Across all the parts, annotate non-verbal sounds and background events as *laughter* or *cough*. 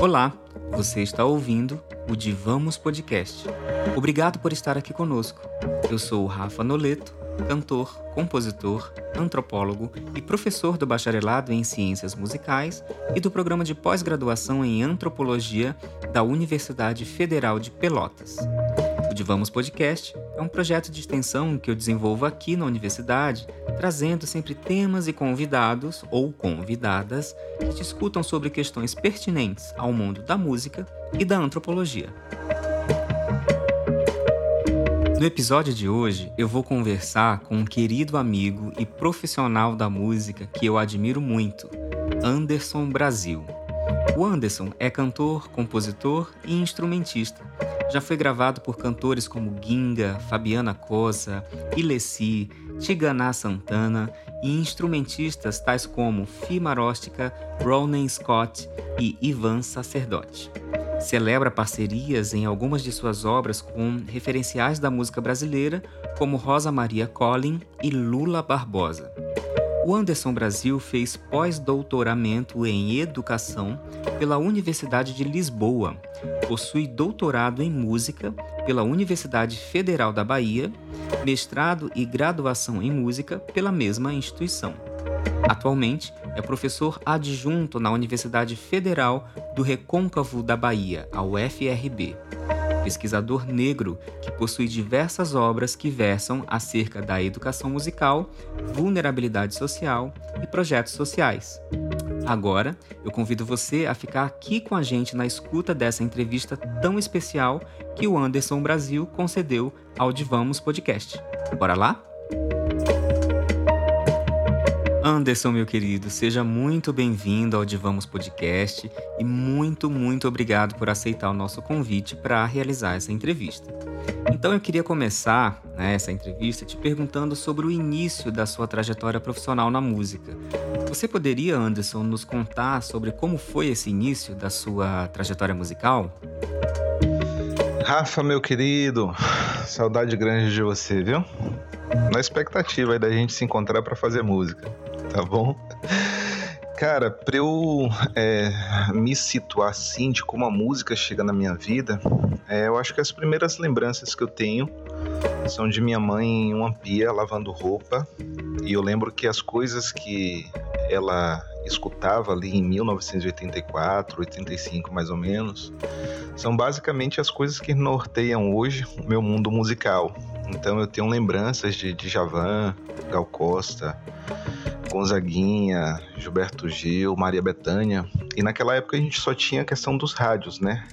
Olá, você está ouvindo o Divamos Podcast. Obrigado por estar aqui conosco. Eu sou o Rafa Noleto, cantor, compositor, antropólogo e professor do bacharelado em Ciências Musicais e do programa de pós-graduação em Antropologia da Universidade Federal de Pelotas. O Divamos Podcast é um projeto de extensão que eu desenvolvo aqui na universidade, trazendo sempre temas e convidados ou convidadas que discutam sobre questões pertinentes ao mundo da música e da antropologia. No episódio de hoje, eu vou conversar com um querido amigo e profissional da música que eu admiro muito, Anderson Brasil. O Anderson é cantor, compositor e instrumentista. Já foi gravado por cantores como Ginga, Fabiana Cosa, Ilessi, Tiganá Santana e instrumentistas tais como Fi Maróstica, Ronan Scott e Ivan Sacerdote. Celebra parcerias em algumas de suas obras com referenciais da música brasileira, como Rosa Maria Collin e Lula Barbosa. O Anderson Brasil fez pós-doutoramento em educação pela Universidade de Lisboa, possui doutorado em música pela Universidade Federal da Bahia, mestrado e graduação em música pela mesma instituição. Atualmente, é professor adjunto na Universidade Federal do Recôncavo da Bahia, a UFRB. Pesquisador negro que possui diversas obras que versam acerca da educação musical, vulnerabilidade social e projetos sociais. Agora, eu convido você a ficar aqui com a gente na escuta dessa entrevista tão especial que o Anderson Brasil concedeu ao Divamos Podcast. Bora lá? Anderson, meu querido, seja muito bem-vindo ao Divamos Podcast e muito, muito obrigado por aceitar o nosso convite para realizar essa entrevista. Então eu queria começar né, essa entrevista te perguntando sobre o início da sua trajetória profissional na música. Você poderia, Anderson, nos contar sobre como foi esse início da sua trajetória musical? Rafa, meu querido, saudade grande de você, viu? Na expectativa aí da gente se encontrar para fazer música tá bom? Cara, pra eu é, me situar assim de como a música chega na minha vida, é, eu acho que as primeiras lembranças que eu tenho são de minha mãe em uma pia lavando roupa. E eu lembro que as coisas que ela escutava ali em 1984, 85 mais ou menos, são basicamente as coisas que norteiam hoje o meu mundo musical. Então eu tenho lembranças de, de Javan, Gal Costa, Gonzaguinha, Gilberto Gil, Maria Bethânia. E naquela época a gente só tinha a questão dos rádios, né?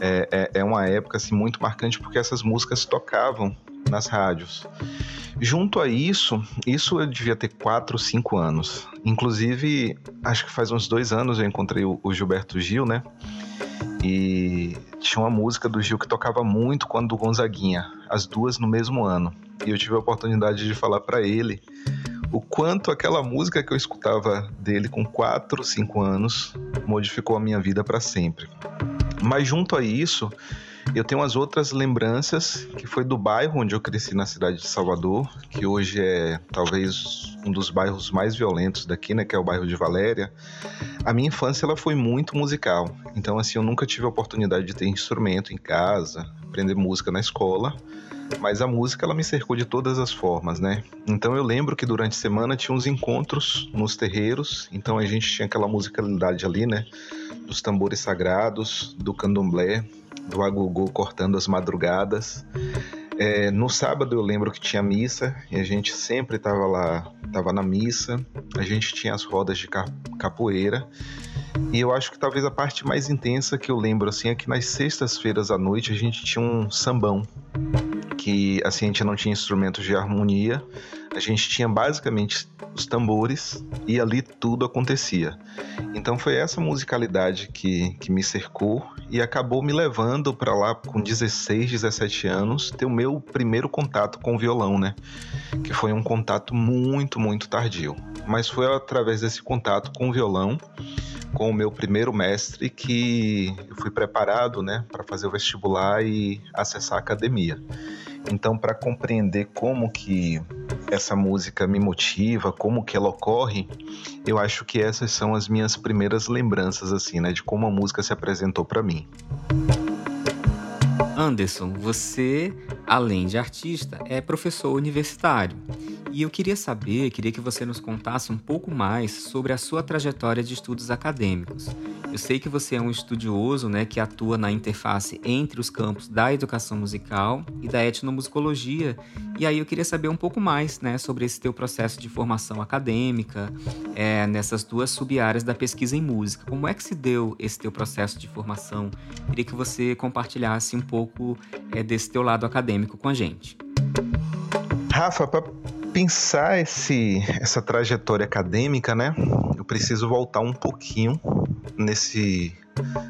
É, é, é uma época assim, muito marcante porque essas músicas tocavam nas rádios. Junto a isso, isso eu devia ter 4, 5 anos. Inclusive, acho que faz uns dois anos eu encontrei o, Gilberto Gil, né? E tinha uma música do Gil que tocava muito quando o Gonzaguinha, as duas no mesmo ano. E eu tive a oportunidade de falar para ele o quanto aquela música que eu escutava dele com 4, 5 anos modificou a minha vida para sempre. Mas junto a isso, eu tenho as outras lembranças que foi do bairro onde eu cresci na cidade de Salvador, que hoje é talvez um dos bairros mais violentos daqui, né, que é o bairro de Valéria. A minha infância ela foi muito musical. Então assim, eu nunca tive a oportunidade de ter instrumento em casa, aprender música na escola mas a música ela me cercou de todas as formas, né? Então eu lembro que durante a semana tinha uns encontros nos terreiros, então a gente tinha aquela musicalidade ali, né? Dos tambores sagrados, do candomblé, do agogô cortando as madrugadas. É, no sábado eu lembro que tinha missa e a gente sempre estava lá, estava na missa. A gente tinha as rodas de capoeira e eu acho que talvez a parte mais intensa que eu lembro assim é que nas sextas-feiras à noite a gente tinha um sambão que assim a gente não tinha instrumentos de harmonia, a gente tinha basicamente os tambores e ali tudo acontecia. Então foi essa musicalidade que, que me cercou e acabou me levando para lá com 16, 17 anos ter o meu primeiro contato com o violão, né? Que foi um contato muito, muito tardio. Mas foi através desse contato com o violão com o meu primeiro mestre que eu fui preparado, né, para fazer o vestibular e acessar a academia. Então, para compreender como que essa música me motiva, como que ela ocorre, eu acho que essas são as minhas primeiras lembranças assim, né, de como a música se apresentou para mim. Anderson, você, além de artista, é professor universitário. E eu queria saber, queria que você nos contasse um pouco mais sobre a sua trajetória de estudos acadêmicos. Eu sei que você é um estudioso, né, que atua na interface entre os campos da educação musical e da etnomusicologia. E aí eu queria saber um pouco mais, né, sobre esse teu processo de formação acadêmica, é, nessas duas sub-áreas da pesquisa em música. Como é que se deu esse teu processo de formação? Queria que você compartilhasse um pouco é, desse teu lado acadêmico com a gente. Rafa, pensar esse, essa trajetória acadêmica, né, eu preciso voltar um pouquinho nesse,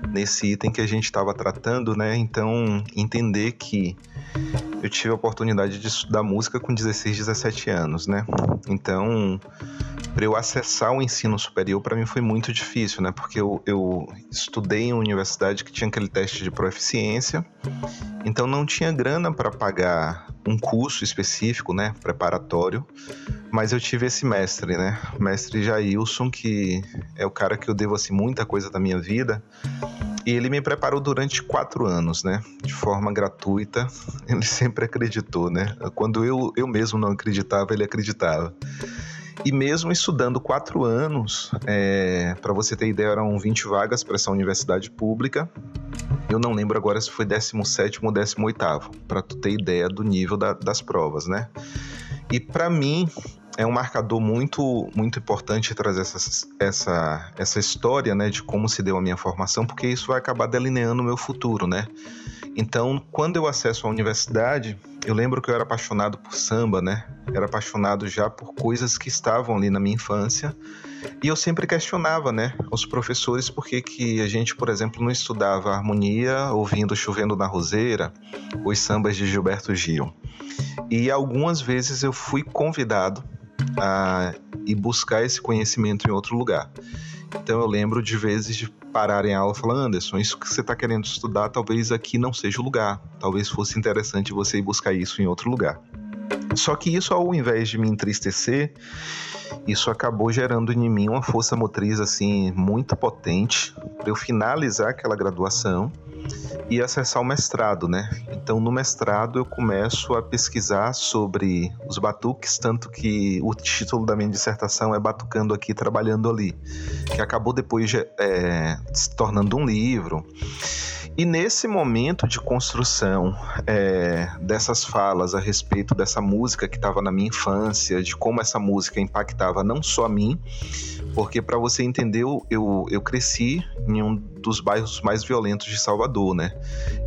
nesse item que a gente estava tratando, né? Então, entender que eu tive a oportunidade de estudar música com 16, 17 anos, né? Então, para eu acessar o ensino superior, para mim foi muito difícil, né? Porque eu, eu estudei em uma universidade que tinha aquele teste de proficiência, então não tinha grana para pagar um curso específico, né? Preparatório, mas eu tive esse mestre, né? Mestre Jailson, que é o cara que eu devo assim, muita coisa da minha vida. E ele me preparou durante quatro anos, né? De forma gratuita. Ele *laughs* sempre acreditou, né? Quando eu, eu mesmo não acreditava, ele acreditava. E mesmo estudando quatro anos, é, para você ter ideia, eram 20 vagas para essa universidade pública. Eu não lembro agora se foi 17 ou 18, para tu ter ideia do nível da, das provas, né? E para mim, é um marcador muito muito importante trazer essa, essa, essa história né, de como se deu a minha formação, porque isso vai acabar delineando o meu futuro, né? Então, quando eu acesso a universidade, eu lembro que eu era apaixonado por samba, né? Era apaixonado já por coisas que estavam ali na minha infância. E eu sempre questionava, né, os professores por que, que a gente, por exemplo, não estudava harmonia ouvindo Chovendo na Roseira, os sambas de Gilberto Gil. E algumas vezes eu fui convidado a ir buscar esse conhecimento em outro lugar. Então eu lembro de vezes de parar em aula e falar, Anderson, isso que você está querendo estudar, talvez aqui não seja o lugar. Talvez fosse interessante você ir buscar isso em outro lugar. Só que isso, ao invés de me entristecer, isso acabou gerando em mim uma força motriz assim muito potente para eu finalizar aquela graduação e acessar o mestrado, né? Então, no mestrado, eu começo a pesquisar sobre os batuques, tanto que o título da minha dissertação é Batucando Aqui, Trabalhando Ali, que acabou depois é, se tornando um livro. E nesse momento de construção é, dessas falas a respeito dessa música que estava na minha infância, de como essa música impactava não só a mim, porque para você entender, eu, eu cresci em um dos bairros mais violentos de Salvador, né?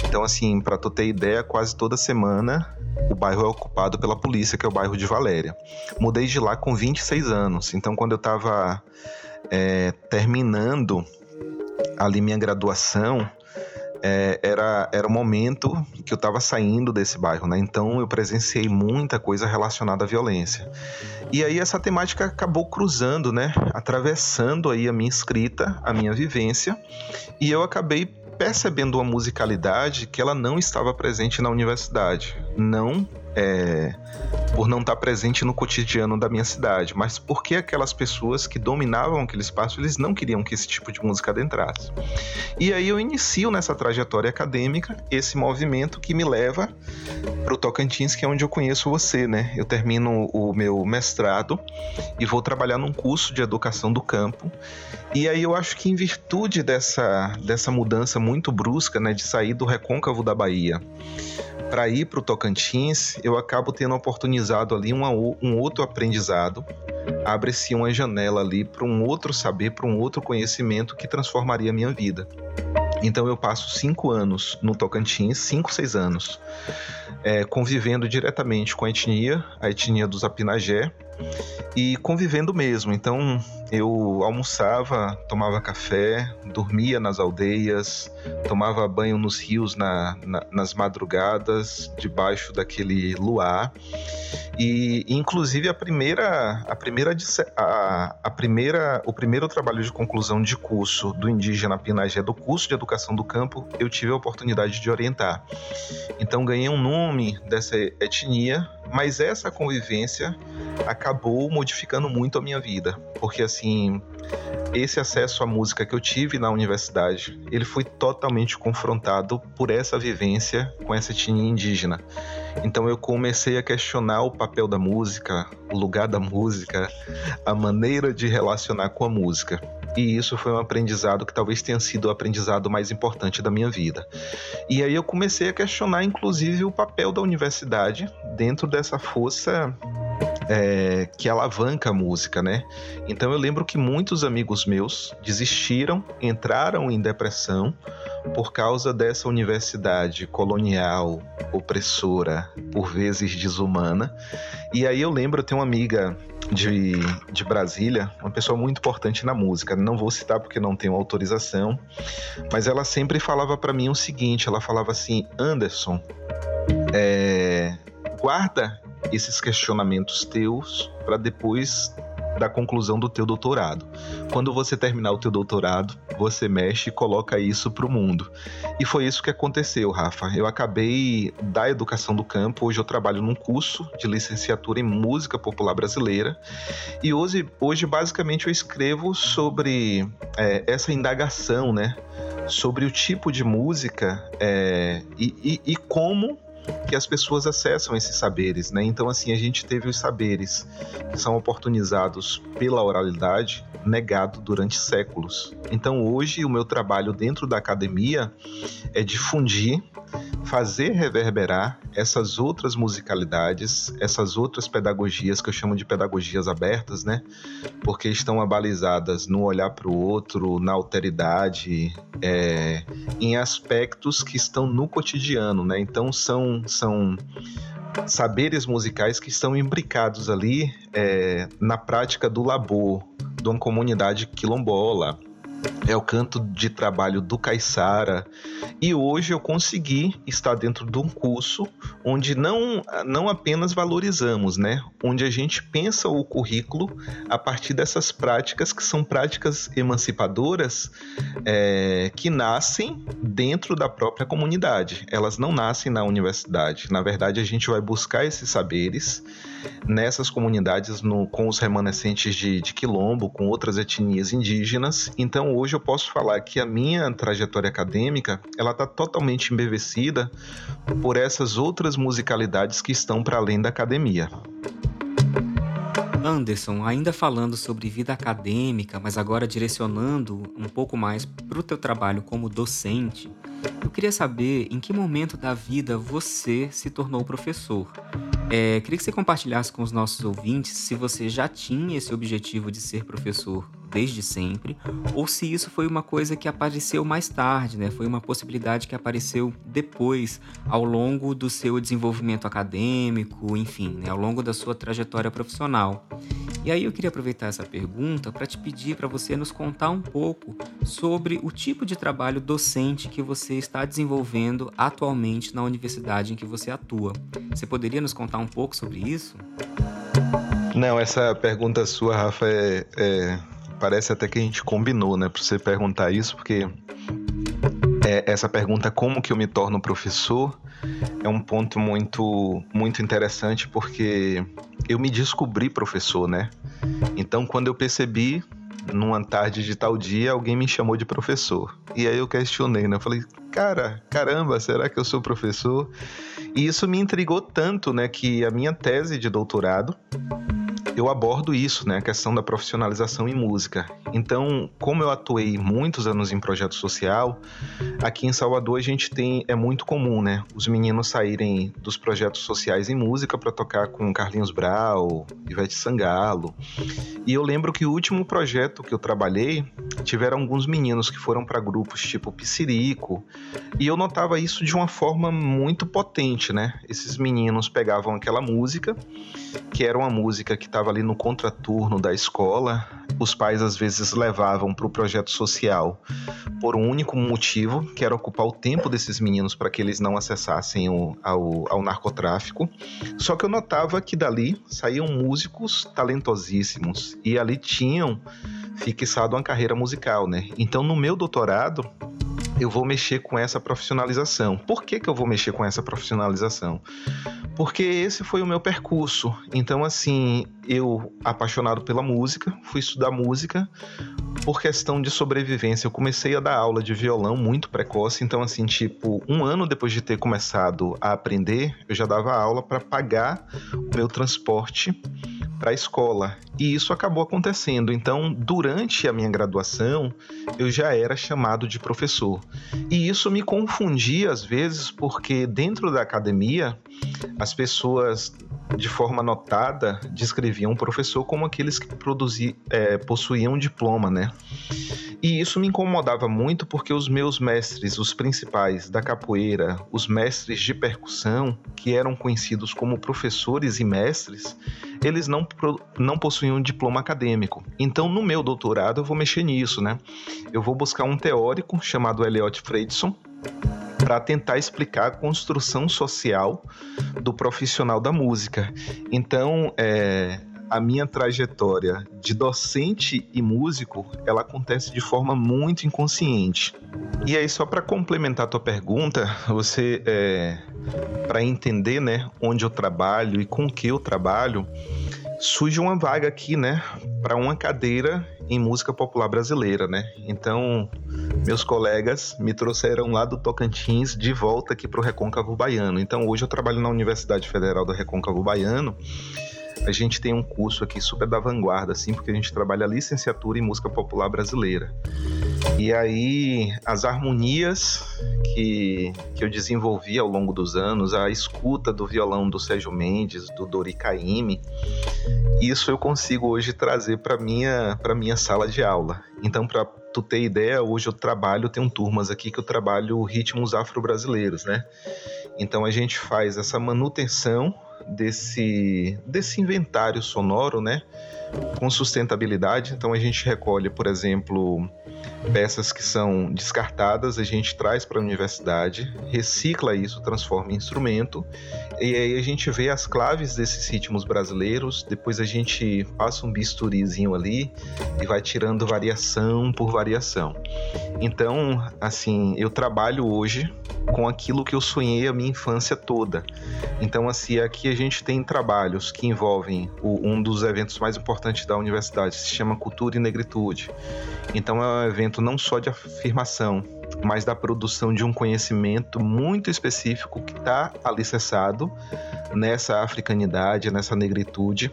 Então, assim, para tu ter ideia, quase toda semana o bairro é ocupado pela polícia, que é o bairro de Valéria. Mudei de lá com 26 anos, então quando eu estava é, terminando ali minha graduação, é, era, era o momento que eu estava saindo desse bairro, né? Então eu presenciei muita coisa relacionada à violência. E aí essa temática acabou cruzando, né? Atravessando aí a minha escrita, a minha vivência, e eu acabei percebendo uma musicalidade que ela não estava presente na universidade. Não é, por não estar presente no cotidiano da minha cidade, mas porque aquelas pessoas que dominavam aquele espaço, eles não queriam que esse tipo de música adentrasse. E aí eu inicio nessa trajetória acadêmica esse movimento que me leva para o Tocantins, que é onde eu conheço você, né? Eu termino o meu mestrado e vou trabalhar num curso de educação do campo. E aí eu acho que em virtude dessa, dessa mudança muito brusca, né, de sair do recôncavo da Bahia para ir para o Tocantins, eu acabo tendo oportunizado ali uma, um outro aprendizado. Abre-se uma janela ali para um outro saber, para um outro conhecimento que transformaria a minha vida. Então eu passo cinco anos no Tocantins, cinco, seis anos, é, convivendo diretamente com a etnia, a etnia dos Apinagé, e convivendo mesmo. Então eu almoçava, tomava café, dormia nas aldeias, tomava banho nos rios na, na, nas madrugadas, debaixo daquele luar. E inclusive a primeira, a primeira, a, a primeira, o primeiro trabalho de conclusão de curso do indígena Pinagé, do curso de educação do campo, eu tive a oportunidade de orientar. Então ganhei um nome dessa etnia mas essa convivência acabou modificando muito a minha vida, porque assim, esse acesso à música que eu tive na universidade, ele foi totalmente confrontado por essa vivência com essa etnia indígena. Então eu comecei a questionar o papel da música, o lugar da música, a maneira de relacionar com a música. E isso foi um aprendizado que talvez tenha sido o aprendizado mais importante da minha vida. E aí eu comecei a questionar, inclusive, o papel da universidade dentro dessa força é, que alavanca a música, né? Então eu lembro que muitos amigos meus desistiram, entraram em depressão por causa dessa universidade colonial, opressora, por vezes desumana. E aí eu lembro, eu tenho uma amiga de, de Brasília, uma pessoa muito importante na música. Não vou citar porque não tenho autorização, mas ela sempre falava para mim o seguinte: ela falava assim, Anderson, é, guarda esses questionamentos teus para depois da conclusão do teu doutorado. Quando você terminar o teu doutorado, você mexe e coloca isso para o mundo. E foi isso que aconteceu, Rafa. Eu acabei da educação do campo, hoje eu trabalho num curso de licenciatura em música popular brasileira e hoje, hoje basicamente eu escrevo sobre é, essa indagação, né? Sobre o tipo de música é, e, e, e como que as pessoas acessam esses saberes, né? Então, assim, a gente teve os saberes que são oportunizados pela oralidade negado durante séculos. Então, hoje, o meu trabalho dentro da academia é difundir fazer reverberar essas outras musicalidades, essas outras pedagogias que eu chamo de pedagogias abertas, né? Porque estão abalizadas no olhar para o outro, na alteridade, é, em aspectos que estão no cotidiano, né? Então são são saberes musicais que estão imbricados ali é, na prática do labor de uma comunidade quilombola, é o canto de trabalho do Caissara. E hoje eu consegui estar dentro de um curso onde não, não apenas valorizamos, né? Onde a gente pensa o currículo a partir dessas práticas que são práticas emancipadoras é, que nascem dentro da própria comunidade. Elas não nascem na universidade. Na verdade, a gente vai buscar esses saberes nessas comunidades no, com os remanescentes de, de quilombo, com outras etnias indígenas. Então, hoje eu posso falar que a minha trajetória acadêmica ela está totalmente embevecida por essas outras musicalidades que estão para além da academia. Anderson, ainda falando sobre vida acadêmica, mas agora direcionando um pouco mais para o teu trabalho como docente, eu queria saber em que momento da vida você se tornou professor. É, queria que você compartilhasse com os nossos ouvintes se você já tinha esse objetivo de ser professor desde sempre, ou se isso foi uma coisa que apareceu mais tarde, né? Foi uma possibilidade que apareceu depois, ao longo do seu desenvolvimento acadêmico, enfim, né? ao longo da sua trajetória profissional. E aí eu queria aproveitar essa pergunta para te pedir para você nos contar um pouco sobre o tipo de trabalho docente que você está desenvolvendo atualmente na universidade em que você atua. Você poderia nos contar um pouco sobre isso? Não, essa pergunta sua, Rafa, é, é parece até que a gente combinou, né, para você perguntar isso, porque é, essa pergunta como que eu me torno professor é um ponto muito muito interessante porque eu me descobri professor, né? Então quando eu percebi numa tarde de tal dia alguém me chamou de professor e aí eu questionei, né? Eu falei, cara, caramba, será que eu sou professor? E isso me intrigou tanto, né, que a minha tese de doutorado eu abordo isso, né, a questão da profissionalização em música. Então, como eu atuei muitos anos em projeto social, aqui em Salvador a gente tem é muito comum, né, os meninos saírem dos projetos sociais em música para tocar com Carlinhos Brau, Ivete Sangalo. E eu lembro que o último projeto que eu trabalhei tiveram alguns meninos que foram para grupos tipo Piscirico, e eu notava isso de uma forma muito potente, né? Esses meninos pegavam aquela música, que era uma música que estava estava ali no contraturno da escola, os pais às vezes levavam para o projeto social por um único motivo, que era ocupar o tempo desses meninos para que eles não acessassem o, ao, ao narcotráfico. Só que eu notava que dali saíam músicos talentosíssimos e ali tinham fixado uma carreira musical, né? Então, no meu doutorado, eu vou mexer com essa profissionalização. Por que, que eu vou mexer com essa profissionalização? Porque esse foi o meu percurso. Então, assim, eu, apaixonado pela música, fui estudar música por questão de sobrevivência. Eu comecei a dar aula de violão muito precoce. Então, assim, tipo, um ano depois de ter começado a aprender, eu já dava aula para pagar o meu transporte para a escola. E isso acabou acontecendo. Então, durante a minha graduação, eu já era chamado de professor. E isso me confundia às vezes, porque dentro da academia, as pessoas de forma notada descreviam o professor como aqueles que produzi, é, possuíam um diploma, né? E isso me incomodava muito porque os meus mestres, os principais da capoeira, os mestres de percussão, que eram conhecidos como professores e mestres, eles não, não possuíam um diploma acadêmico. Então, no meu doutorado, eu vou mexer nisso, né? Eu vou buscar um teórico chamado Eliot Freidson para tentar explicar a construção social do profissional da música. Então, é, a minha trajetória de docente e músico, ela acontece de forma muito inconsciente. E aí, só para complementar a tua pergunta, você, é, para entender, né, onde eu trabalho e com que eu trabalho, surge uma vaga aqui, né, para uma cadeira em música popular brasileira, né? Então, meus colegas me trouxeram lá do Tocantins de volta aqui para o Recôncavo Baiano. Então, hoje eu trabalho na Universidade Federal do Recôncavo Baiano a gente tem um curso aqui super da vanguarda, assim, porque a gente trabalha licenciatura em música popular brasileira. E aí, as harmonias que, que eu desenvolvi ao longo dos anos, a escuta do violão do Sérgio Mendes, do Dori Caymmi, isso eu consigo hoje trazer para minha para minha sala de aula. Então, para tu ter ideia, hoje eu trabalho, tenho turmas aqui que eu trabalho ritmos afro-brasileiros, né? Então a gente faz essa manutenção desse, desse inventário sonoro, né? Com sustentabilidade. Então a gente recolhe, por exemplo, peças que são descartadas, a gente traz para a universidade, recicla isso, transforma em instrumento, e aí a gente vê as claves desses ritmos brasileiros, depois a gente passa um bisturizinho ali e vai tirando variação por variação. Então, assim, eu trabalho hoje com aquilo que eu sonhei a minha infância toda. Então, assim, aqui a gente tem trabalhos que envolvem o, um dos eventos mais importantes da universidade, se chama Cultura e Negritude. Então, é um evento não só de afirmação, mas da produção de um conhecimento muito específico que está alicerçado nessa africanidade, nessa negritude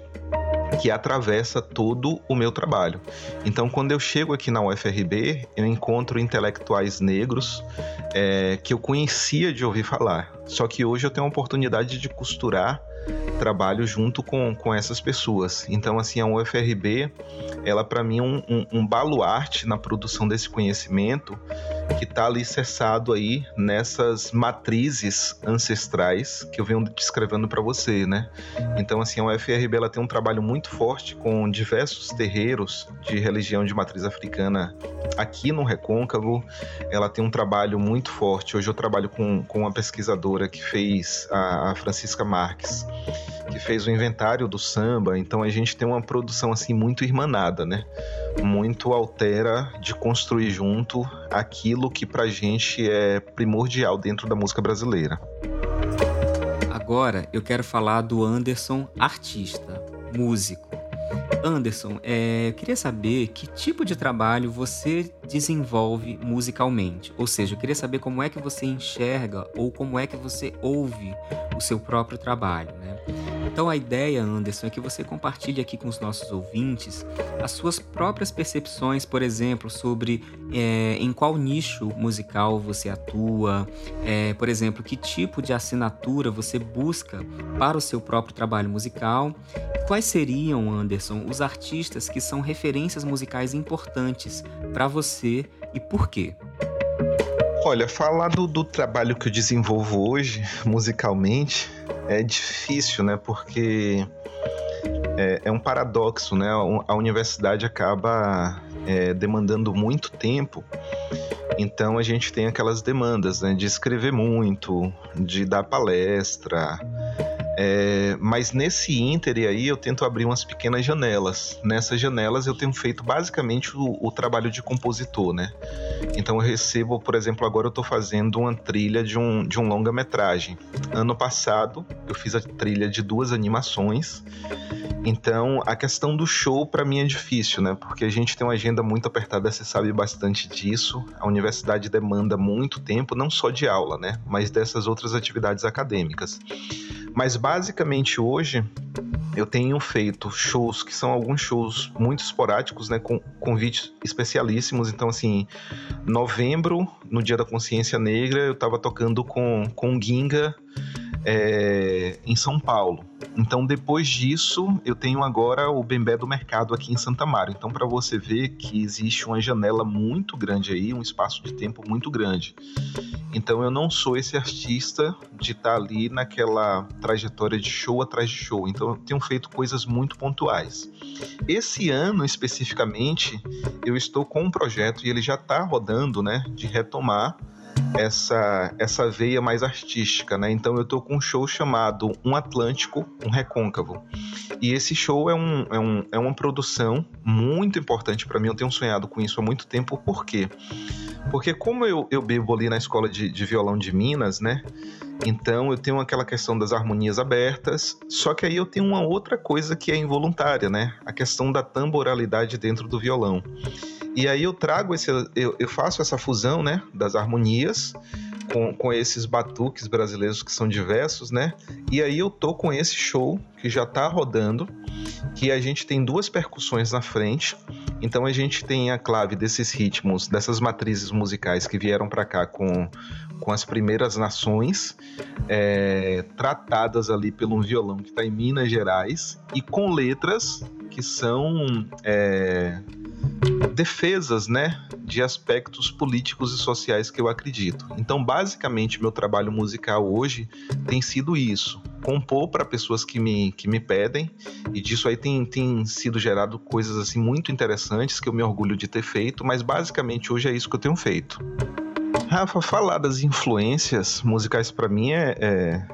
que atravessa todo o meu trabalho. Então, quando eu chego aqui na UFRB, eu encontro intelectuais negros é, que eu conhecia de ouvir falar. Só que hoje eu tenho a oportunidade de costurar trabalho junto com, com essas pessoas. Então, assim, a UFRB, ela para mim é um, um, um, baluarte na produção desse conhecimento que está alicerçado aí nessas matrizes ancestrais que eu venho descrevendo para você, né? Então, assim, a UFRB ela tem um trabalho muito forte com diversos terreiros de religião de matriz africana aqui no Recôncavo. Ela tem um trabalho muito forte. Hoje eu trabalho com, com uma pesquisadora que fez a, a Francisca Marques que fez o inventário do samba, então a gente tem uma produção assim muito irmanada, né? Muito altera de construir junto aquilo que pra gente é primordial dentro da música brasileira. Agora eu quero falar do Anderson artista, músico. Anderson, é, eu queria saber que tipo de trabalho você desenvolve musicalmente. Ou seja, eu queria saber como é que você enxerga ou como é que você ouve o seu próprio trabalho, né? Então a ideia, Anderson, é que você compartilhe aqui com os nossos ouvintes as suas próprias percepções, por exemplo, sobre é, em qual nicho musical você atua, é, por exemplo, que tipo de assinatura você busca para o seu próprio trabalho musical. Quais seriam, Anderson, os artistas que são referências musicais importantes para você e por quê? Olha, falar do, do, trabalho que eu desenvolvo hoje, musicalmente, é difícil, né? Porque é, é um paradoxo, né? A universidade acaba é, demandando muito tempo, então a gente tem aquelas demandas, né? De escrever muito, de dar palestra, É, mas nesse ínter aí eu tento abrir umas pequenas janelas. Nessas janelas eu tenho feito basicamente o, o trabalho de compositor, né? Então eu recebo, por exemplo, agora eu estou fazendo uma trilha de um, de um longa-metragem. Ano passado eu fiz a trilha de duas animações. Então a questão do show para mim é difícil, né? Porque a gente tem uma agenda muito apertada, você sabe bastante disso. A universidade demanda muito tempo, não só de aula, né? Mas dessas outras atividades acadêmicas. Mas basicamente hoje eu tenho feito shows que são alguns shows muito esporádicos, né, com convites especialíssimos. Então, assim, novembro, no Dia da Consciência Negra, eu estava tocando com, com Ginga é, em São Paulo. Então, depois disso, eu tenho agora o Bembé do Mercado aqui em Santa Maria. Então, para você ver que existe uma janela muito grande aí, um espaço de tempo muito grande. Então, eu não sou esse artista de estar tá ali naquela trajetória de show atrás de show. Então, eu tenho feito coisas muito pontuais. Esse ano, especificamente, eu estou com um projeto e ele já está rodando, né, de retomar essa essa veia mais artística, né? Então eu tô com um show chamado Um Atlântico, um Recôncavo. E esse show é, um, é, um, é uma produção muito importante para mim. Eu tenho sonhado com isso há muito tempo. Por quê? Porque como eu, eu bebo ali na escola de, de violão de Minas, né? Então eu tenho aquela questão das harmonias abertas, só que aí eu tenho uma outra coisa que é involuntária, né? A questão da tamboralidade dentro do violão. E aí eu trago esse, eu, eu faço essa fusão, né, das harmonias com, com esses batuques brasileiros que são diversos, né? E aí eu tô com esse show que já tá rodando, que a gente tem duas percussões na frente. Então a gente tem a clave desses ritmos, dessas matrizes musicais que vieram para cá com, com as primeiras nações, é, tratadas ali pelo violão que está em Minas Gerais, e com letras que são é, defesas, né, de aspectos políticos e sociais que eu acredito. Então, basicamente, meu trabalho musical hoje tem sido isso: compor para pessoas que me, que me pedem, e disso aí tem, tem sido gerado coisas assim muito interessantes que eu me orgulho de ter feito, mas basicamente hoje é isso que eu tenho feito. Rafa, falar das influências musicais para mim é, é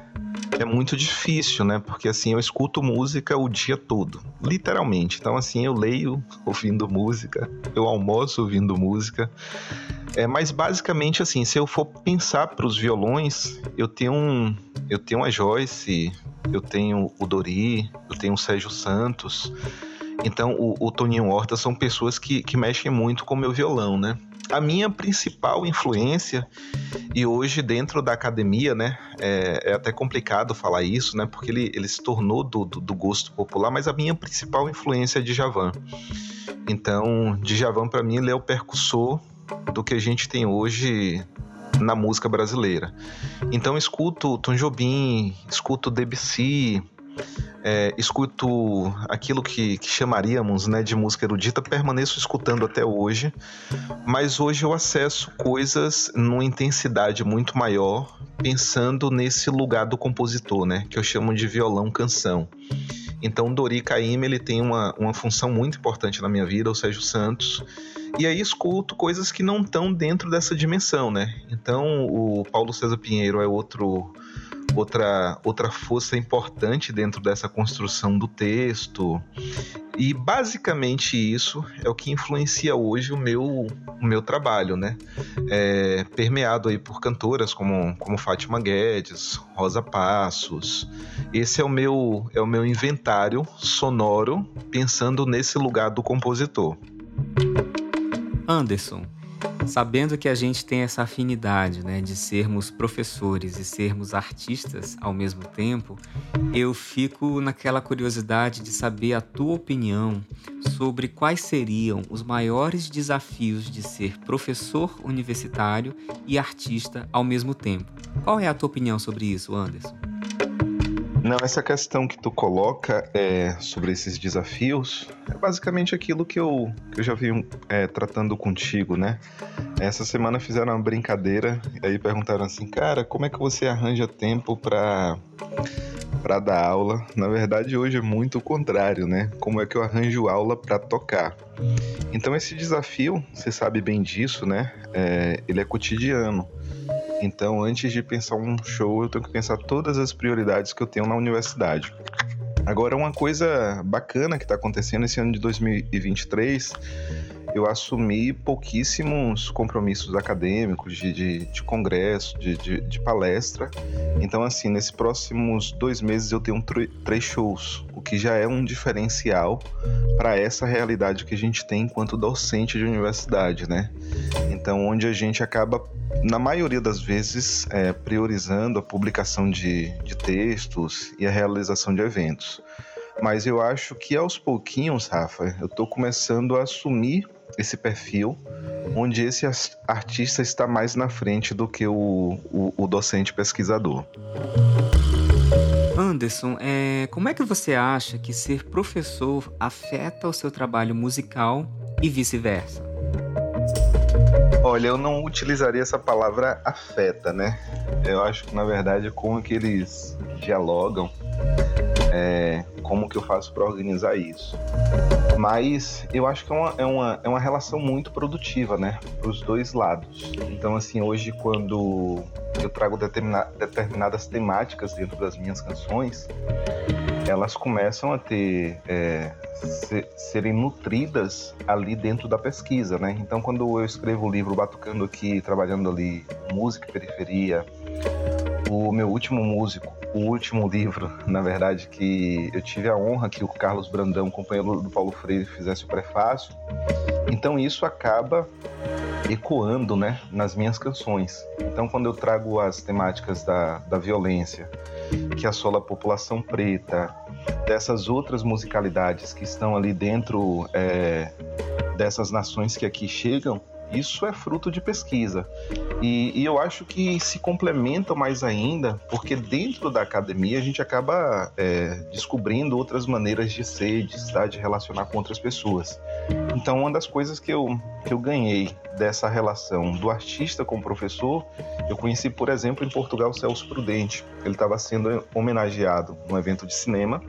é muito difícil, né? Porque assim, eu escuto música o dia todo, literalmente. Então, assim, eu leio ouvindo música, eu almoço ouvindo música. É, mas basicamente assim, se eu for pensar para os violões, eu tenho um, eu tenho a Joyce, eu tenho o Dori, eu tenho o Sérgio Santos. Então, o, o Toninho Horta são pessoas que, que mexem muito com o meu violão, né? A minha principal influência, e hoje dentro da academia, né, é, é até complicado falar isso, né, porque ele, ele se tornou do, do, do gosto popular, mas a minha principal influência é de Javan. Então, Djavan para mim ele é o percussor do que a gente tem hoje na música brasileira. Então escuto Tom Jobim, escuto Debussy, é, escuto aquilo que, que, chamaríamos né, de música erudita, permaneço escutando até hoje, mas hoje eu acesso coisas numa intensidade muito maior, pensando nesse lugar do compositor, né, que eu chamo de violão-canção. Então, Dori Caymmi, ele tem uma, uma função muito importante na minha vida, o Sérgio Santos, e aí escuto coisas que não estão dentro dessa dimensão, né? Então, o Paulo César Pinheiro é outro outra, outra força importante dentro dessa construção do texto. E basicamente isso é o que influencia hoje o meu, o meu trabalho, né? É, permeado aí por cantoras como, como Fátima Guedes, Rosa Passos. Esse é o meu é o meu inventário sonoro pensando nesse lugar do compositor. Anderson, Sabendo que a gente tem essa afinidade né, de sermos professores e sermos artistas ao mesmo tempo, eu fico naquela curiosidade de saber a tua opinião sobre quais seriam os maiores desafios de ser professor universitário e artista ao mesmo tempo. Qual é a tua opinião sobre isso, Anderson? Não, essa questão que tu coloca é, sobre esses desafios é basicamente aquilo que eu, que eu já vim é, tratando contigo, né? Essa semana fizeram uma brincadeira e aí perguntaram assim, cara, como é que você arranja tempo para para dar aula? Na verdade, hoje é muito o contrário, né? Como é que eu arranjo aula para tocar? Então esse desafio, você sabe bem disso, né? É, ele é cotidiano. Então, antes de pensar um show, eu tenho que pensar todas as prioridades que eu tenho na universidade. Agora, uma coisa bacana que está acontecendo esse ano de 2023 eu assumi pouquíssimos compromissos acadêmicos, de, de, de congresso, de, de, de, palestra. Então, assim, nesses próximos dois meses eu tenho três shows, o que já é um diferencial para essa realidade que a gente tem enquanto docente de universidade, né? Então, onde a gente acaba, na maioria das vezes, é, priorizando a publicação de, de textos e a realização de eventos. Mas eu acho que aos pouquinhos, Rafa, eu estou começando a assumir esse perfil, onde esse artista está mais na frente do que o, o, o docente pesquisador. Anderson, é, como é que você acha que ser professor afeta o seu trabalho musical e vice-versa? Olha, eu não utilizaria essa palavra afeta, né? Eu acho que na verdade como que eles dialogam é, como que eu faço para organizar isso. Mas eu acho que é uma, é uma, é uma relação muito produtiva, né? Para os dois lados. Então, assim, hoje, quando eu trago determina, determinadas temáticas dentro das minhas canções, elas começam a ter. É, ser, serem nutridas ali dentro da pesquisa, né? Então, quando eu escrevo o livro Batucando aqui, trabalhando ali música e periferia, o meu último músico, o último livro, na verdade, que eu tive a honra que o Carlos Brandão, companheiro do Paulo Freire, fizesse o prefácio. Então isso acaba ecoando né, nas minhas canções. Então, quando eu trago as temáticas da, da violência, que assola a população preta, dessas outras musicalidades que estão ali dentro é, dessas nações que aqui chegam, isso é fruto de pesquisa. E, e, eu acho que se complementam mais ainda, porque dentro da academia a gente acaba é, descobrindo outras maneiras de ser, de estar, de relacionar com outras pessoas. Então, uma das coisas que eu, que eu ganhei dessa relação do artista com o professor, eu conheci, por exemplo, em Portugal, Celso Prudente. Ele estava sendo homenageado num evento de cinema.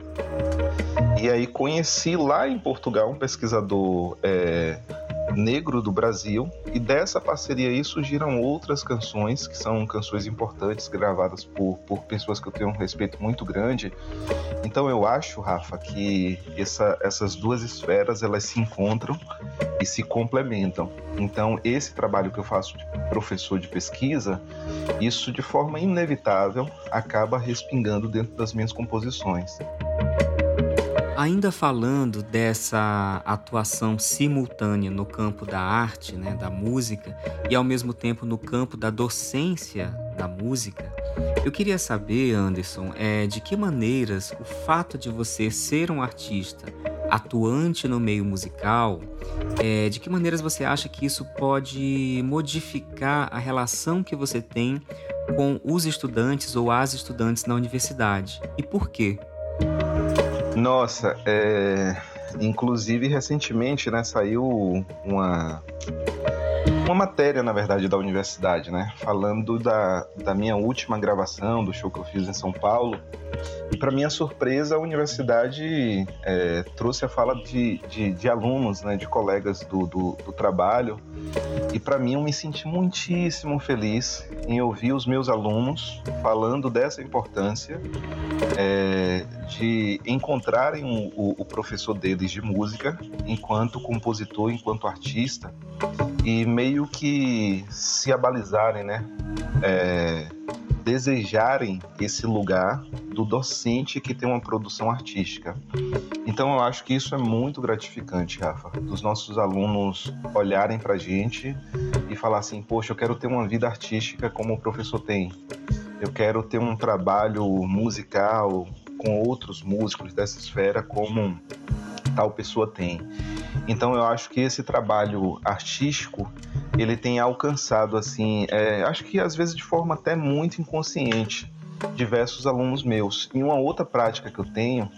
E aí conheci lá em Portugal um pesquisador. É, negro do Brasil e dessa parceria aí surgiram outras canções que são canções importantes gravadas por, por pessoas que eu tenho um respeito muito grande. Então eu acho, Rafa, que essa, essas duas esferas elas se encontram e se complementam. Então esse trabalho que eu faço de professor de pesquisa, isso de forma inevitável acaba respingando dentro das minhas composições. Ainda falando dessa atuação simultânea no campo da arte, né, da música, e ao mesmo tempo no campo da docência da música, eu queria saber, Anderson, é, de que maneiras o fato de você ser um artista atuante no meio musical, é, de que maneiras você acha que isso pode modificar a relação que você tem com os estudantes ou as estudantes na universidade? E por quê? Nossa, é... inclusive recentemente, né, saiu uma uma matéria, na verdade, da universidade, né, falando da, da minha última gravação do show que eu fiz em São Paulo. E para minha surpresa, a universidade é, trouxe a fala de, de, de, alunos, né, de colegas do, do, do trabalho. E para mim, eu me senti muitíssimo feliz em ouvir os meus alunos falando dessa importância é, de encontrarem o, o professor deles de música enquanto compositor, enquanto artista, e meio que se abalizarem, né? É, desejarem esse lugar do docente que tem uma produção artística. Então eu acho que isso é muito gratificante, Rafa, dos nossos alunos olharem para a gente e falar assim: poxa, eu quero ter uma vida artística como o professor tem. Eu quero ter um trabalho musical com outros músicos dessa esfera como tal pessoa tem. Então eu acho que esse trabalho artístico ele tem alcançado assim, é, acho que às vezes de forma até muito inconsciente, diversos alunos meus. E uma outra prática que eu tenho,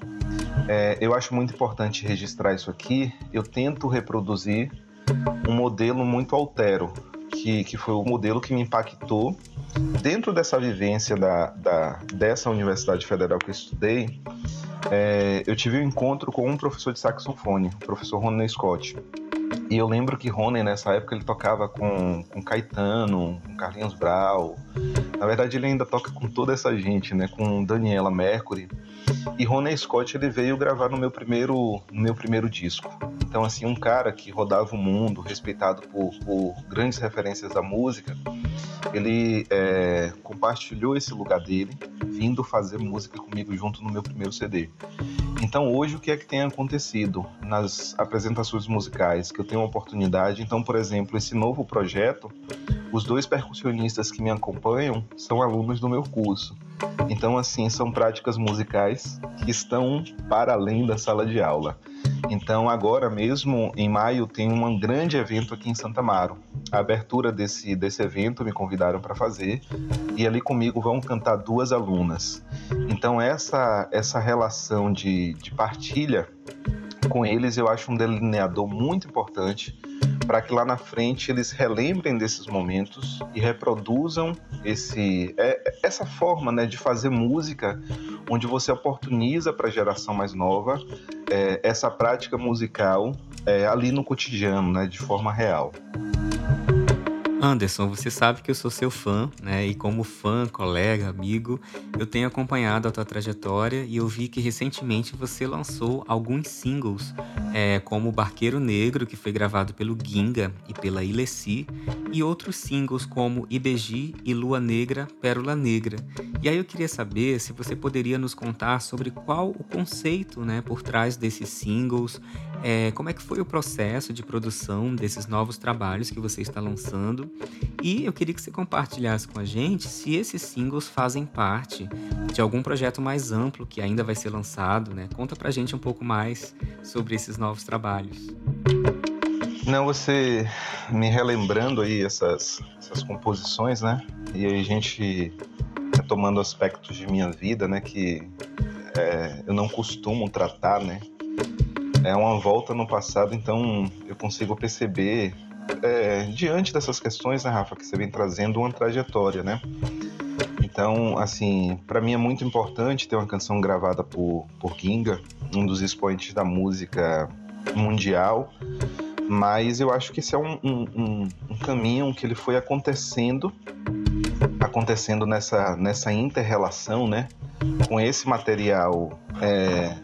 é, eu acho muito importante registrar isso aqui. Eu tento reproduzir um modelo muito altero, que, que foi o modelo que me impactou dentro dessa vivência da, da, dessa Universidade Federal que eu estudei é, eu tive um encontro com um professor de saxofone, o professor Ronnie Scott. E eu lembro que Rony, nessa época, ele tocava com, com Caetano, com Carlinhos Brau. Na verdade, ele ainda toca com toda essa gente, né? Com Daniela Mercury. E Ronnie Scott ele veio gravar no meu primeiro, no meu primeiro disco. Então, assim, um cara que rodava o mundo, respeitado por, por grandes referências da música, ele é, compartilhou esse lugar dele, vindo fazer música comigo junto no meu primeiro CD. Então, hoje, o que é que tem acontecido nas apresentações musicais? Que eu tenho uma oportunidade. Então, por exemplo, esse novo projeto, os dois percussionistas que me acompanham são alunos do meu curso. Então, assim, são práticas musicais que estão para além da sala de aula. Então, agora mesmo, em maio, tem um grande evento aqui em Santa Amaro. A abertura desse, desse evento me convidaram para fazer e ali comigo vão cantar duas alunas. Então, essa, essa relação de, de partilha com eles eu acho um delineador muito importante para que lá na frente eles relembrem desses momentos e reproduzam esse é, essa forma né, de fazer música onde você oportuniza para a geração mais nova é, essa prática musical é, ali no cotidiano, né, de forma real. Anderson, você sabe que eu sou seu fã, né? E como fã, colega, amigo, eu tenho acompanhado a tua trajetória e eu vi que recentemente você lançou alguns singles, é, como Barqueiro Negro, que foi gravado pelo Ginga e pela Ilessi, e outros singles como Ibeji e Lua Negra, Pérola Negra. E aí eu queria saber se você poderia nos contar sobre qual o conceito, né, por trás desses singles, é, como é que foi o processo de produção desses novos trabalhos que você está lançando e eu queria que você compartilhasse com a gente se esses singles fazem parte de algum projeto mais amplo que ainda vai ser lançado, né? Conta pra gente um pouco mais sobre esses novos trabalhos. Não, você me relembrando aí essas, essas composições, né? E aí a gente retomando aspectos de minha vida, né? Que é, eu não costumo tratar, né? É uma volta no passado, então eu consigo perceber é, diante dessas questões, né, Rafa, que você vem trazendo uma trajetória, né? Então, assim, para mim é muito importante ter uma canção gravada por, por Ginga, um dos expoentes da música mundial, mas eu acho que esse é um, um, um caminho que ele foi acontecendo, acontecendo nessa, nessa inter-relação, né? Com esse material é,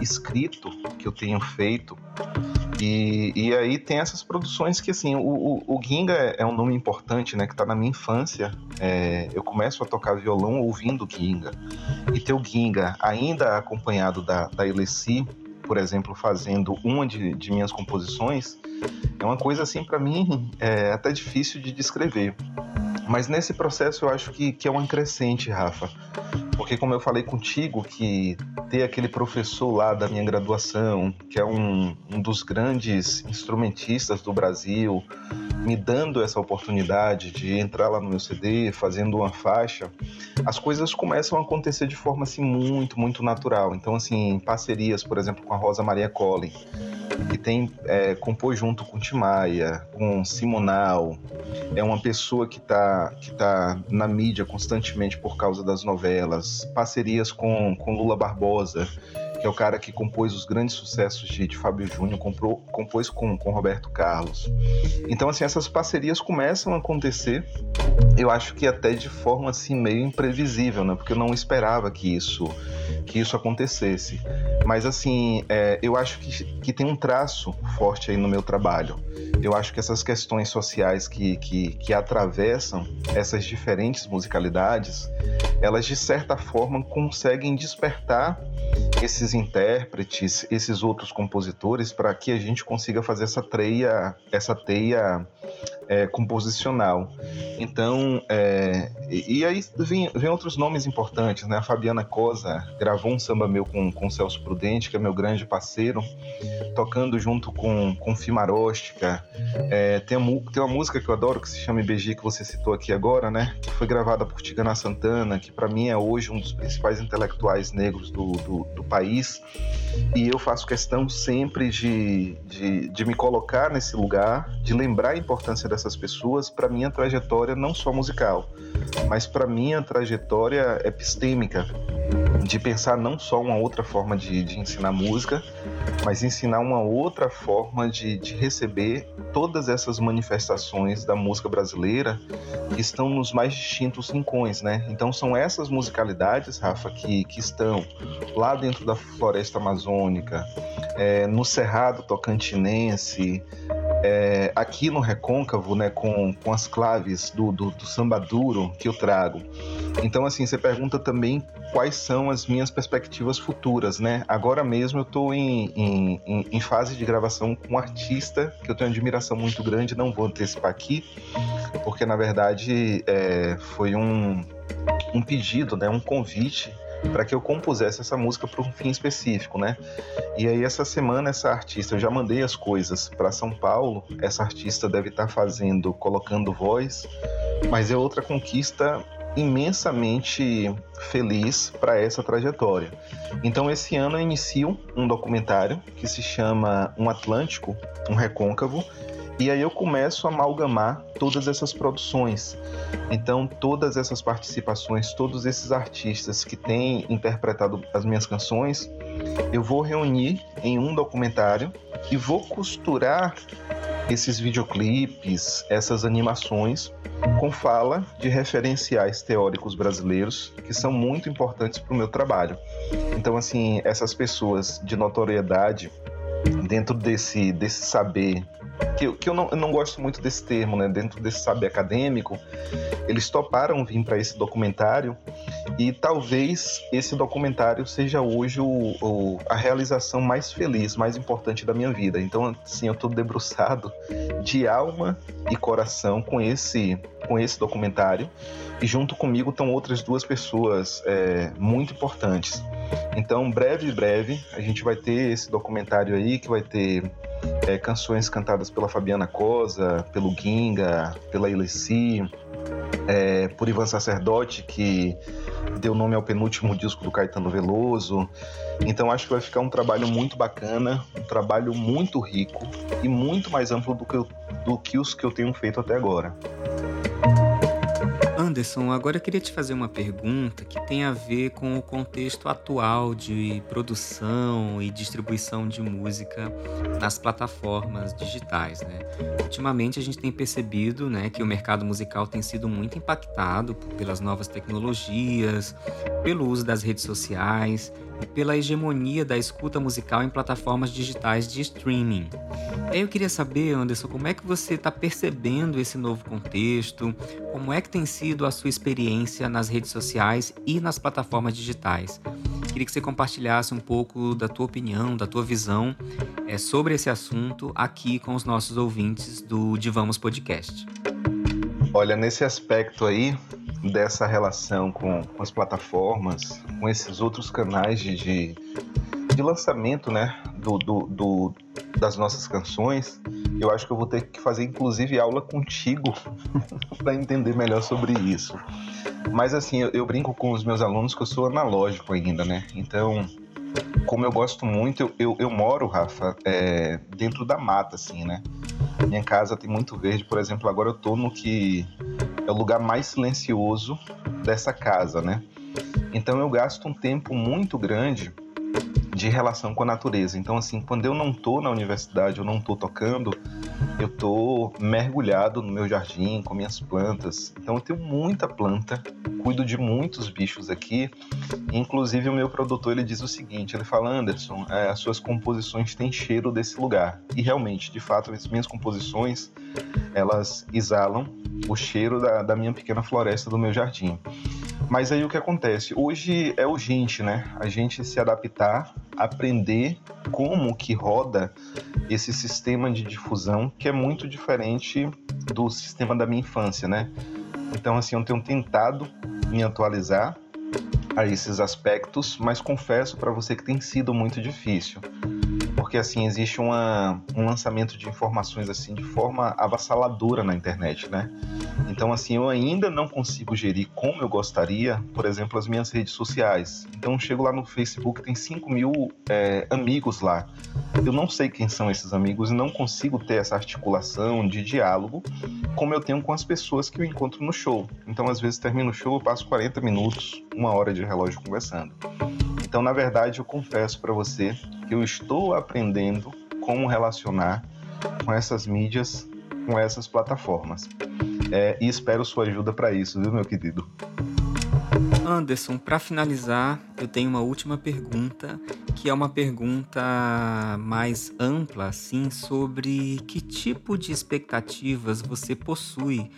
escrito que eu tenho feito e, e aí tem essas produções que, assim, o, o, o Ginga é um nome importante, né? Que tá na minha infância. É, eu começo a tocar violão ouvindo Ginga. E ter o Ginga ainda acompanhado da, da Elessi, por exemplo, fazendo uma de, de minhas composições, é uma coisa, assim, para mim, é até difícil de descrever. Mas nesse processo eu acho que, que é uma crescente, Rafa. Porque como eu falei contigo, que ter aquele professor lá da minha graduação, que é um, um dos grandes instrumentistas do Brasil, me dando essa oportunidade de entrar lá no meu CD, fazendo uma faixa, as coisas começam a acontecer de forma assim muito, muito natural. Então, assim, parcerias, por exemplo, com a Rosa Maria Collin, que tem é, compôs junto com Timaya, com Simonal, é uma pessoa que está que tá na mídia constantemente por causa das novelas, parcerias com, com Lula Barbosa, que é o cara que compôs os grandes sucessos de, de Fábio Júnior, comprou, compôs com, com Roberto Carlos. Então, assim, essas parcerias começam a acontecer, eu acho que até de forma assim meio imprevisível, né? Porque eu não esperava que isso que isso acontecesse. Mas assim, é, eu acho que, que tem um traço forte aí no meu trabalho. Eu acho que essas questões sociais que, que, que atravessam essas diferentes musicalidades, elas de certa forma conseguem despertar esses intérpretes, esses outros compositores, para que a gente consiga fazer essa teia, essa teia é, composicional. Então, é, e, e, aí vem, vem, outros nomes importantes, né? A Fabiana Cosa gravou um samba meu com, com Celso Prudente, que é meu grande parceiro, tocando junto com, com Fimaróstica. É, tem, tem uma música que eu adoro que se chama IBG, que você citou aqui agora, né? Que foi gravada por Tigana Santana, que para mim é hoje um dos principais intelectuais negros do, do, do país. E eu faço questão sempre de, de, de me colocar nesse lugar, de lembrar a importância dessa dessas pessoas para minha trajetória não só musical, mas para minha trajetória epistêmica. de pensar não só uma outra forma de, de ensinar música, mas ensinar uma outra forma de, de, receber todas essas manifestações da música brasileira que estão nos mais distintos rincões, né? Então são essas musicalidades, Rafa, que, que estão lá dentro da floresta amazônica, é, no Cerrado Tocantinense, é, aqui no Recôncavo, né, com, com as claves do, do, do samba duro que eu trago. Então, assim, você pergunta também quais são as minhas perspectivas futuras, né? Agora mesmo eu estou em, em, em, fase de gravação com um artista que eu tenho admiração muito grande, não vou antecipar aqui, porque na verdade é, foi um, um pedido, né, um convite para que eu compusesse essa música para um fim específico, né? E aí essa semana essa artista, eu já mandei as coisas para São Paulo. Essa artista deve estar tá fazendo, colocando voz, mas é outra conquista imensamente feliz para essa trajetória. Então esse ano eu inicio um documentário que se chama Um Atlântico, um Recôncavo, e aí eu começo a amalgamar todas essas produções. Então, todas essas participações, todos esses artistas que têm interpretado as minhas canções, eu vou reunir em um documentário e vou costurar esses videoclipes, essas animações, com fala de referenciais teóricos brasileiros que são muito importantes para o meu trabalho. Então, assim, essas pessoas de notoriedade dentro desse, desse saber que, que eu, não, eu não gosto muito desse termo, né? Dentro desse saber acadêmico, eles toparam vir para esse documentário e talvez esse documentário seja hoje o, o, a realização mais feliz, mais importante da minha vida. Então, assim, eu estou debruçado de alma e coração com esse, com esse documentário e junto comigo estão outras duas pessoas é, muito importantes. Então, breve, breve, a gente vai ter esse documentário aí que vai ter é, canções cantadas pela Fabiana Cosa, pelo Ginga, pela Ilessi, é, por Ivan Sacerdote, que deu nome ao penúltimo disco do Caetano Veloso. Então acho que vai ficar um trabalho muito bacana, um trabalho muito rico e muito mais amplo do que, eu, do que os que eu tenho feito até agora. Anderson, agora eu queria te fazer uma pergunta que tem a ver com o contexto atual de produção e distribuição de música nas plataformas digitais, né? Ultimamente a gente tem percebido, né, que o mercado musical tem sido muito impactado pelas novas tecnologias, pelo uso das redes sociais e pela hegemonia da escuta musical em plataformas digitais de streaming. Eu queria saber, Anderson, como é que você está percebendo esse novo contexto? Como é que tem sido a sua experiência nas redes sociais e nas plataformas digitais? Queria que você compartilhasse um pouco da tua opinião, da tua visão é, sobre esse assunto aqui com os nossos ouvintes do Divamos Podcast. Olha, nesse aspecto aí, dessa relação com, com as plataformas, com esses outros canais de, de, de lançamento né, do, do, do, das nossas canções, eu acho que eu vou ter que fazer inclusive aula contigo *laughs* para entender melhor sobre isso. Mas assim, eu, eu, brinco com os meus alunos que eu sou analógico ainda, né? Então, como eu gosto muito, eu, eu, eu moro, Rafa, é, dentro da mata, assim, né? Minha casa tem muito verde, por exemplo, agora eu tô no que é o lugar mais silencioso dessa casa, né? Então eu gasto um tempo muito grande de relação com a natureza. Então, assim, quando eu não tô na universidade, eu não tô tocando, eu tô mergulhado no meu jardim, com minhas plantas. Então, eu tenho muita planta, cuido de muitos bichos aqui. Inclusive, o meu produtor ele diz o seguinte: ele fala, Anderson, é, as suas composições têm cheiro desse lugar. E realmente, de fato, as minhas composições elas exalam o cheiro da, da minha pequena floresta do meu jardim. Mas aí o que acontece? Hoje é urgente, né? A gente se adaptar, aprender como que roda esse sistema de difusão, que é muito diferente do sistema da minha infância, né? Então, assim, eu tenho tentado me atualizar a esses aspectos, mas confesso para você que tem sido muito difícil. Porque assim existe uma, um lançamento de informações assim de forma avassaladora na internet, né? Então assim eu ainda não consigo gerir como eu gostaria, por exemplo, as minhas redes sociais. Então chego lá no Facebook tem 5 mil é, amigos lá. Eu não sei quem são esses amigos e não consigo ter essa articulação de diálogo como eu tenho com as pessoas que eu encontro no show. Então às vezes termino o show, eu passo 40 minutos, uma hora de relógio conversando. Então, na verdade, eu confesso para você que eu estou aprendendo como relacionar com essas mídias, com essas plataformas. É, e espero sua ajuda para isso, viu, meu querido? Anderson, para finalizar, eu tenho uma última pergunta, que é uma pergunta mais ampla, assim, sobre que tipo de expectativas você possui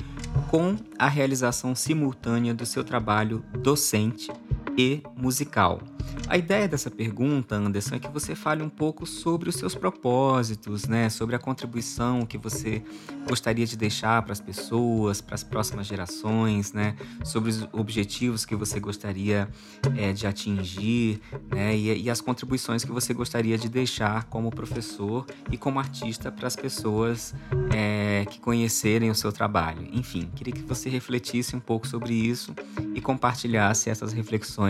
com a realização simultânea do seu trabalho docente e musical. A ideia dessa pergunta, Anderson, é que você fale um pouco sobre os seus propósitos, né? Sobre a contribuição que você gostaria de deixar para as pessoas, para as próximas gerações, né? Sobre os objetivos que você gostaria é, de atingir, né? E, e as contribuições que você gostaria de deixar como professor e como artista para as pessoas é, que conhecerem o seu trabalho. Enfim, queria que você refletisse um pouco sobre isso e compartilhasse essas reflexões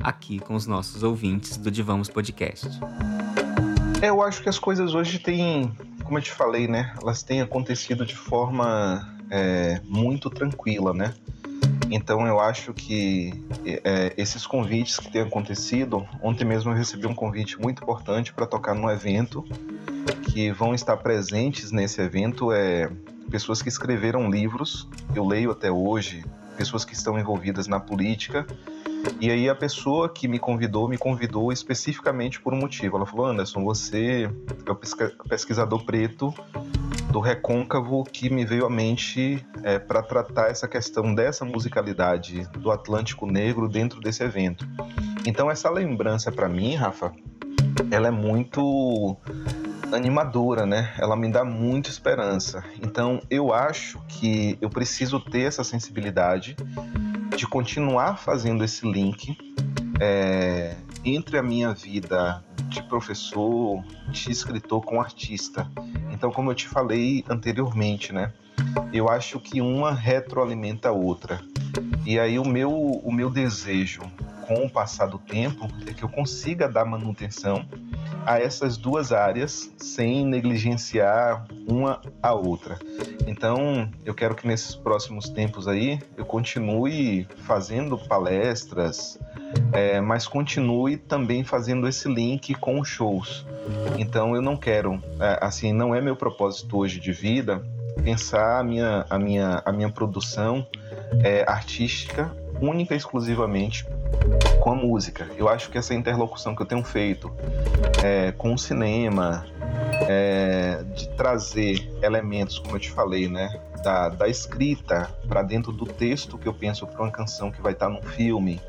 aqui com os nossos ouvintes do Divamos Podcast. É, eu acho que as coisas hoje têm, como eu te falei, né? Elas têm acontecido de forma é, muito tranquila, né? Então eu acho que é, esses convites que têm acontecido, ontem mesmo eu recebi um convite muito importante para tocar num evento que vão estar presentes nesse evento é pessoas que escreveram livros, eu leio até hoje, pessoas que estão envolvidas na política e aí a pessoa que me convidou, me convidou especificamente por um motivo. Ela falou, Anderson, você é o pesquisador preto do recôncavo que me veio à mente é, para tratar essa questão dessa musicalidade do Atlântico Negro dentro desse evento. Então essa lembrança para mim, Rafa, ela é muito animadora, né? Ela me dá muita esperança. Então eu acho que eu preciso ter essa sensibilidade de continuar fazendo esse link é, entre a minha vida de professor, de escritor com artista. Então, como eu te falei anteriormente, né? Eu acho que uma retroalimenta a outra. E aí o meu, o meu desejo com o passar do tempo é que eu consiga dar manutenção a essas duas áreas sem negligenciar uma a outra. Então, eu quero que nesses próximos tempos aí eu continue fazendo palestras, é, mas continue também fazendo esse link com os shows. Então, eu não quero, é, assim, não é meu propósito hoje de vida pensar a minha, a minha, a minha produção é, artística única e exclusivamente com a música. Eu acho que essa interlocução que eu tenho feito é, com o cinema, é, de trazer elementos, como eu te falei, né, da, da escrita para dentro do texto que eu penso para uma canção que vai estar tá num filme,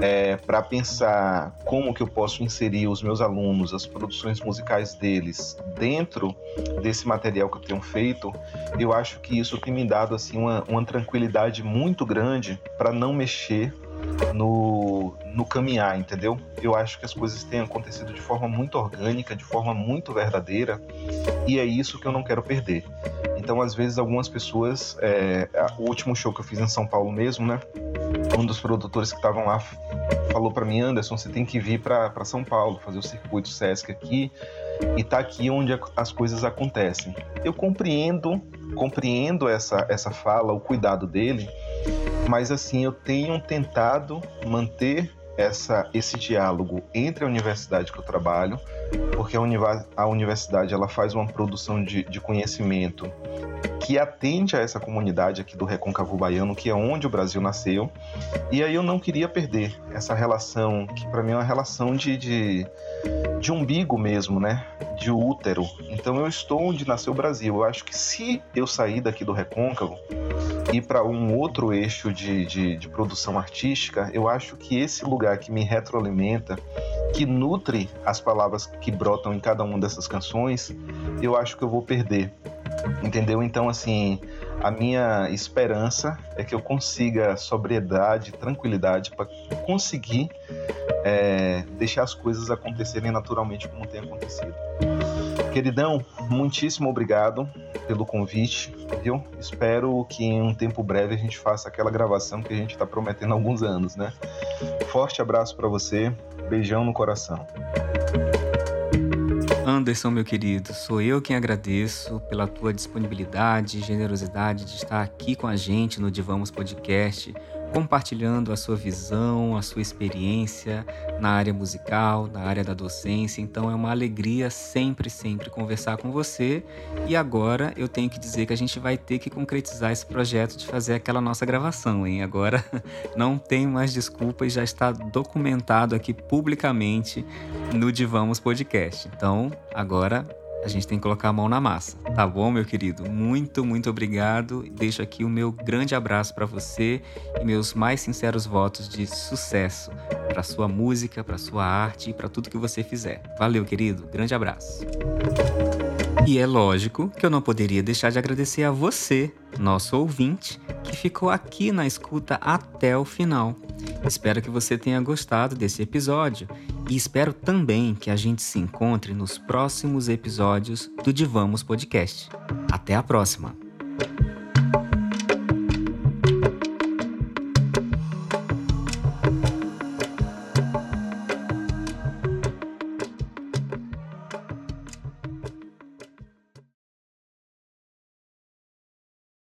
é, para pensar como que eu posso inserir os meus alunos, as produções musicais deles dentro desse material que eu tenho feito, eu acho que isso tem me dado assim uma, uma tranquilidade muito grande para não mexer no, no caminhar, entendeu? Eu acho que as coisas têm acontecido de forma muito orgânica, de forma muito verdadeira, e é isso que eu não quero perder. Então, às vezes, algumas pessoas. É, o último show que eu fiz em São Paulo mesmo, né? Um dos produtores que estavam lá falou para mim: Anderson, você tem que vir para São Paulo, fazer o circuito Sesc aqui, e tá aqui onde as coisas acontecem. Eu compreendo, compreendo essa, essa fala, o cuidado dele, mas assim eu tenho tentado manter essa, esse diálogo entre a universidade que eu trabalho, porque a, a universidade ela faz uma produção de, de conhecimento que atende a essa comunidade aqui do Recôncavo Baiano, que é onde o Brasil nasceu. E aí eu não queria perder essa relação, que para mim é uma relação de, de, de umbigo mesmo, né? De útero. Então eu estou onde nasceu o Brasil. Eu acho que se eu sair daqui do Recôncavo, ir para um outro eixo de, de, de, produção artística, eu acho que esse lugar que me retroalimenta, que nutre as palavras que brotam em cada uma dessas canções, eu acho que eu vou perder. Entendeu? Então, assim, a minha esperança é que eu consiga sobriedade, tranquilidade para conseguir é, deixar as coisas acontecerem naturalmente como tem acontecido. Queridão, muitíssimo obrigado pelo convite, viu? Espero que em um tempo breve a gente faça aquela gravação que a gente está prometendo há alguns anos, né? Forte abraço para você, beijão no coração. Anderson, meu querido, sou eu quem agradeço pela tua disponibilidade e generosidade de estar aqui com a gente no Divamos Podcast compartilhando a sua visão, a sua experiência na área musical, na área da docência. Então é uma alegria sempre, sempre conversar com você. E agora eu tenho que dizer que a gente vai ter que concretizar esse projeto de fazer aquela nossa gravação, hein? Agora *laughs* não tem mais desculpa e já está documentado aqui publicamente no Divamos Podcast. Então agora a gente tem que colocar a mão na massa. Tá bom, meu querido? Muito, muito obrigado. Deixo aqui o meu grande abraço para você e meus mais sinceros votos de sucesso para sua música, para sua arte e para tudo que você fizer. Valeu, querido. Grande abraço. E é lógico que eu não poderia deixar de agradecer a você, nosso ouvinte, que ficou aqui na escuta até o final. Espero que você tenha gostado desse episódio e espero também que a gente se encontre nos próximos episódios do Divamos Podcast. Até a próxima!